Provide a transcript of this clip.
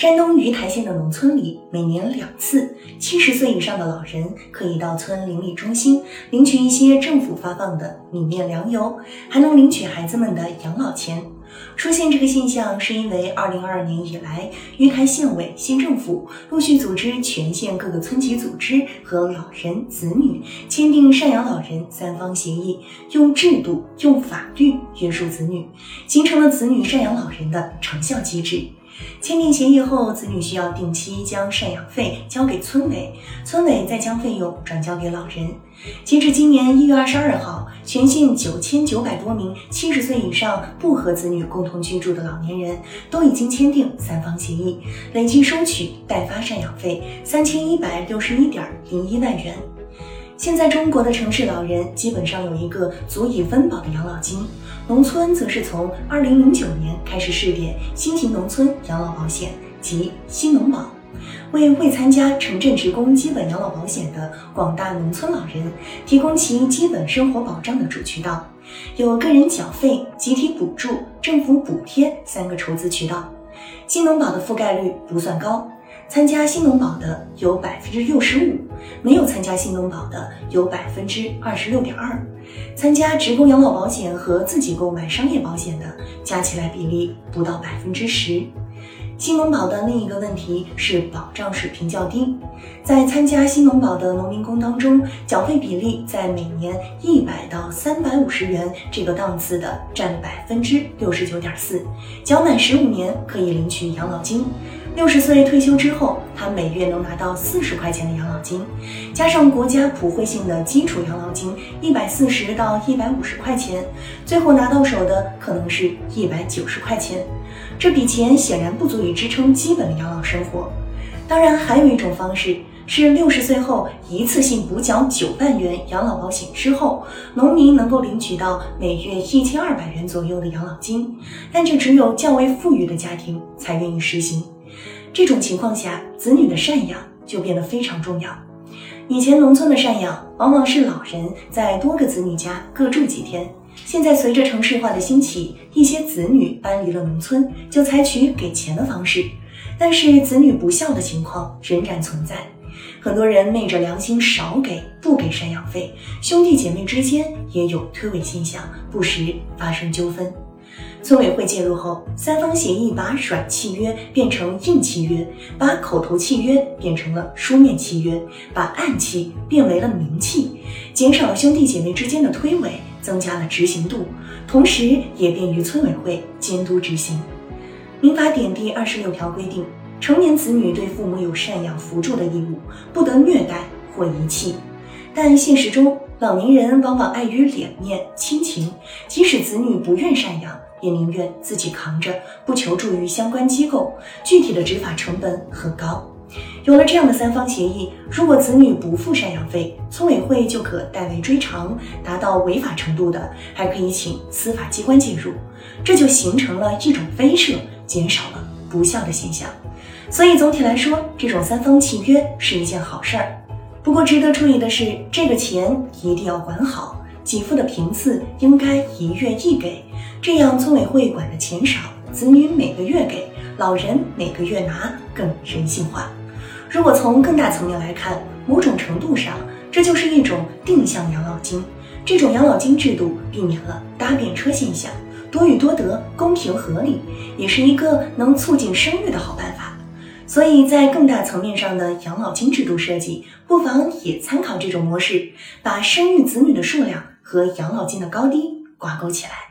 山东鱼台县的农村里，每年两次，七十岁以上的老人可以到村邻里中心领取一些政府发放的米面粮油，还能领取孩子们的养老钱。出现这个现象，是因为二零二二年以来，鱼台县委、县政府陆续组织全县各个村级组织和老人、子女签订赡养老人三方协议，用制度、用法律约束子女，形成了子女赡养老人的长效机制。签订协议后，子女需要定期将赡养费交给村委，村委再将费用转交给老人。截至今年一月二十二号，全县九千九百多名七十岁以上不和子女共同居住的老年人都已经签订三方协议，累计收取代发赡养费三千一百六十一点零一万元。现在中国的城市老人基本上有一个足以温饱的养老金，农村则是从二零零九年开始试点新型农村养老保险及新农保，为未参加城镇职工基本养老保险的广大农村老人提供其基本生活保障的主渠道，有个人缴费、集体补助、政府补贴三个筹资渠道。新农保的覆盖率不算高。参加新农保的有百分之六十五，没有参加新农保的有百分之二十六点二，参加职工养老保险和自己购买商业保险的加起来比例不到百分之十。新农保的另一个问题是保障水平较低，在参加新农保的农民工当中，缴费比例在每年一百到三百五十元这个档次的占百分之六十九点四，缴满十五年可以领取养老金。六十岁退休之后，他每月能拿到四十块钱的养老金，加上国家普惠性的基础养老金一百四十到一百五十块钱，最后拿到手的可能是一百九十块钱。这笔钱显然不足以以支撑基本的养老生活。当然，还有一种方式是六十岁后一次性补缴九万元养老保险之后，农民能够领取到每月一千二百元左右的养老金，但这只有较为富裕的家庭才愿意实行。这种情况下，子女的赡养就变得非常重要。以前农村的赡养往往是老人在多个子女家各住几天，现在随着城市化的兴起，一些子女搬离了农村，就采取给钱的方式。但是子女不孝的情况仍然存在，很多人昧着良心少给不给赡养费，兄弟姐妹之间也有推诿现象，不时发生纠纷。村委会介入后，三方协议把软契约变成硬契约，把口头契约变成了书面契约，把暗契变为了明契，减少兄弟姐妹之间的推诿，增加了执行度，同时也便于村委会监督执行。民法典第二十六条规定，成年子女对父母有赡养扶助的义务，不得虐待或遗弃。但现实中，老年人往往碍于脸面、亲情，即使子女不愿赡养，也宁愿自己扛着，不求助于相关机构。具体的执法成本很高。有了这样的三方协议，如果子女不付赡养费，村委会就可代为追偿；达到违法程度的，还可以请司法机关介入。这就形成了一种威慑，减少了不孝的现象。所以总体来说，这种三方契约是一件好事儿。不过值得注意的是，这个钱一定要管好，给付的频次应该一月一给，这样村委会管的钱少，子女每个月给，老人每个月拿，更人性化。如果从更大层面来看，某种程度上，这就是一种定向养老金。这种养老金制度避免了搭便车现象，多与多得，公平合理，也是一个能促进生育的好办法。所以在更大层面上的养老金制度设计，不妨也参考这种模式，把生育子女的数量和养老金的高低挂钩起来。